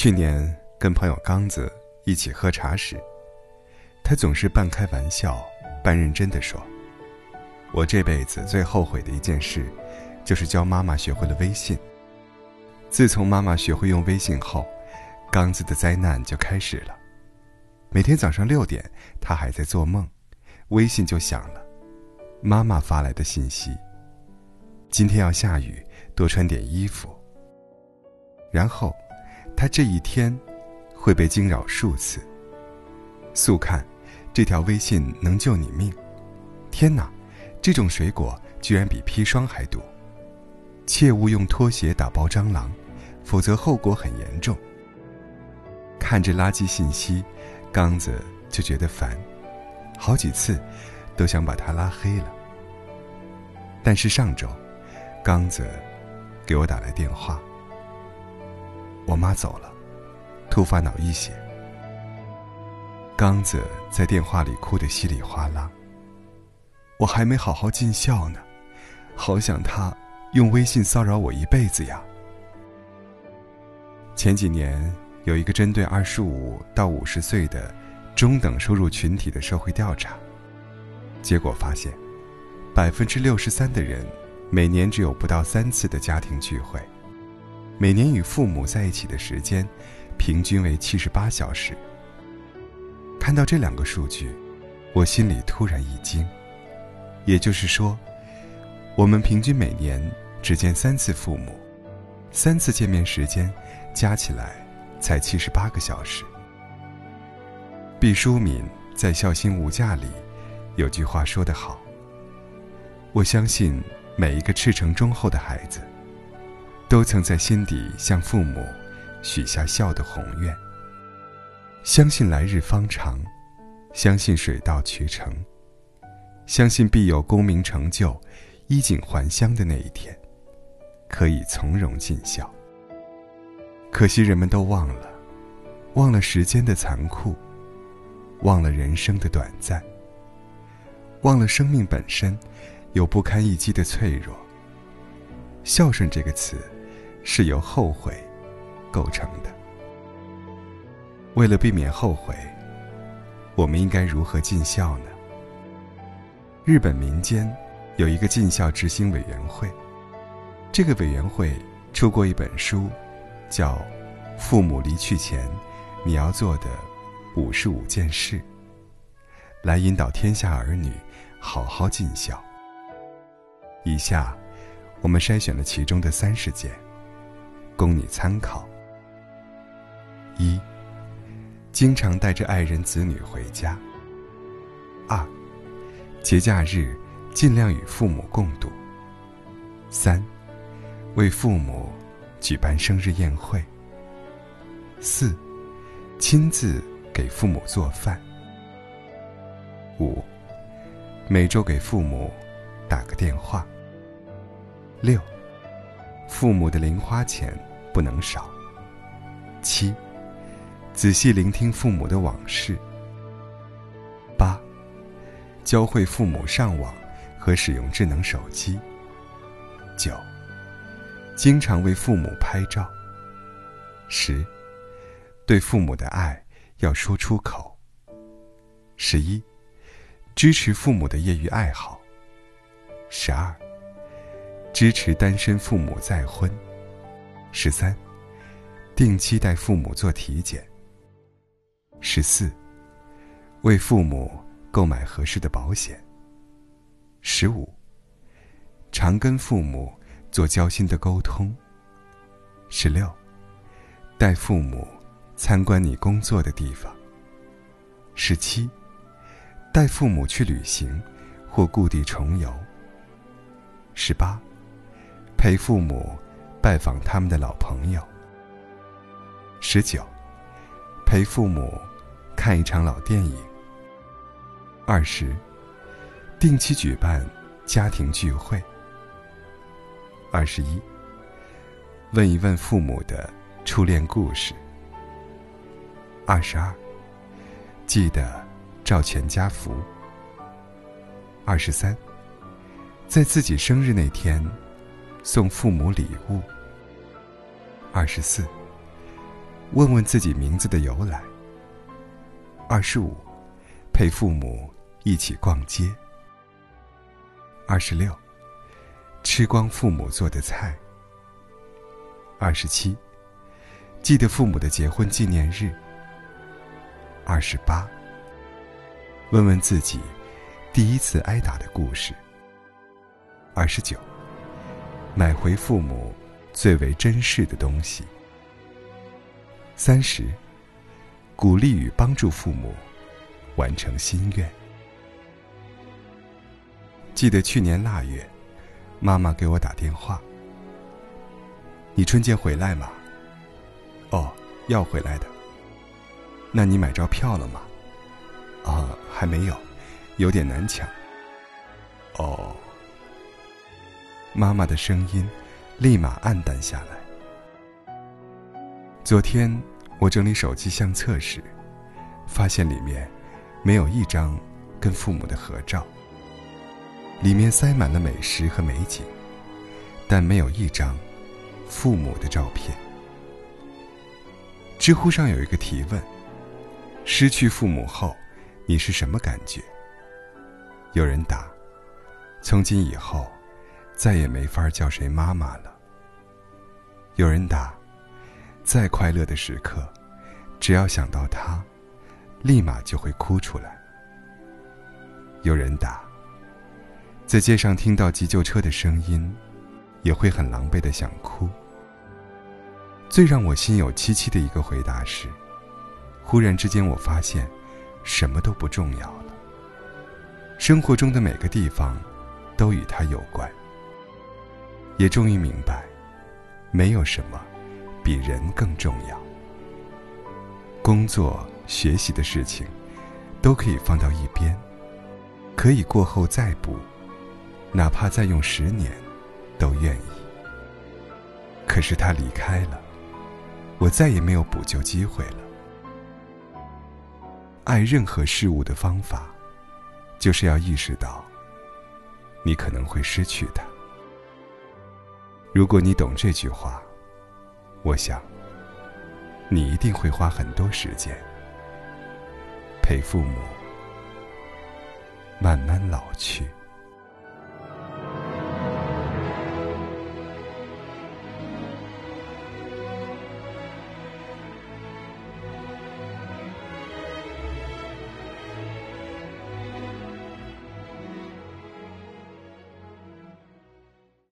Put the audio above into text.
去年跟朋友刚子一起喝茶时，他总是半开玩笑、半认真的说：“我这辈子最后悔的一件事，就是教妈妈学会了微信。自从妈妈学会用微信后，刚子的灾难就开始了。每天早上六点，他还在做梦，微信就响了，妈妈发来的信息：今天要下雨，多穿点衣服。然后。”他这一天会被惊扰数次。速看，这条微信能救你命！天哪，这种水果居然比砒霜还毒！切勿用拖鞋打包蟑螂，否则后果很严重。看着垃圾信息，刚子就觉得烦，好几次都想把他拉黑了。但是上周，刚子给我打来电话。我妈走了，突发脑溢血。刚子在电话里哭得稀里哗啦。我还没好好尽孝呢，好想他用微信骚扰我一辈子呀。前几年有一个针对二十五到五十岁的中等收入群体的社会调查，结果发现，百分之六十三的人每年只有不到三次的家庭聚会。每年与父母在一起的时间，平均为七十八小时。看到这两个数据，我心里突然一惊。也就是说，我们平均每年只见三次父母，三次见面时间加起来才七十八个小时。毕淑敏在《孝心无价》里有句话说得好：“我相信每一个赤诚忠厚的孩子。”都曾在心底向父母许下孝的宏愿。相信来日方长，相信水到渠成，相信必有功名成就、衣锦还乡的那一天，可以从容尽孝。可惜人们都忘了，忘了时间的残酷，忘了人生的短暂，忘了生命本身有不堪一击的脆弱。孝顺这个词。是由后悔构成的。为了避免后悔，我们应该如何尽孝呢？日本民间有一个尽孝执行委员会，这个委员会出过一本书，叫《父母离去前你要做的五十五件事》，来引导天下儿女好好尽孝。以下，我们筛选了其中的三十件。供你参考。一，经常带着爱人子女回家。二，节假日尽量与父母共度。三，为父母举办生日宴会。四，亲自给父母做饭。五，每周给父母打个电话。六，父母的零花钱。不能少。七，仔细聆听父母的往事。八，教会父母上网和使用智能手机。九，经常为父母拍照。十，对父母的爱要说出口。十一，支持父母的业余爱好。十二，支持单身父母再婚。十三，定期带父母做体检。十四，为父母购买合适的保险。十五，常跟父母做交心的沟通。十六，带父母参观你工作的地方。十七，带父母去旅行或故地重游。十八，陪父母。拜访他们的老朋友。十九，陪父母看一场老电影。二十，定期举办家庭聚会。二十一，问一问父母的初恋故事。二十二，记得照全家福。二十三，在自己生日那天。送父母礼物。二十四，问问自己名字的由来。二十五，陪父母一起逛街。二十六，吃光父母做的菜。二十七，记得父母的结婚纪念日。二十八，问问自己第一次挨打的故事。二十九，买回父母最为珍视的东西。三十，鼓励与帮助父母完成心愿。记得去年腊月，妈妈给我打电话：“你春节回来吗？”“哦，要回来的。”“那你买着票了吗？”“啊，还没有，有点难抢。”“哦。”妈妈的声音立马暗淡下来。昨天我整理手机相册时，发现里面没有一张跟父母的合照。里面塞满了美食和美景，但没有一张父母的照片。知乎上有一个提问：失去父母后，你是什么感觉？有人答：从今以后，再也没法叫谁妈妈了。有人答。再快乐的时刻，只要想到他，立马就会哭出来。有人打，在街上听到急救车的声音，也会很狼狈的想哭。最让我心有戚戚的一个回答是：忽然之间，我发现，什么都不重要了。生活中的每个地方，都与他有关。也终于明白，没有什么。比人更重要。工作、学习的事情，都可以放到一边，可以过后再补，哪怕再用十年，都愿意。可是他离开了，我再也没有补救机会了。爱任何事物的方法，就是要意识到，你可能会失去他。如果你懂这句话。我想，你一定会花很多时间陪父母慢慢老去。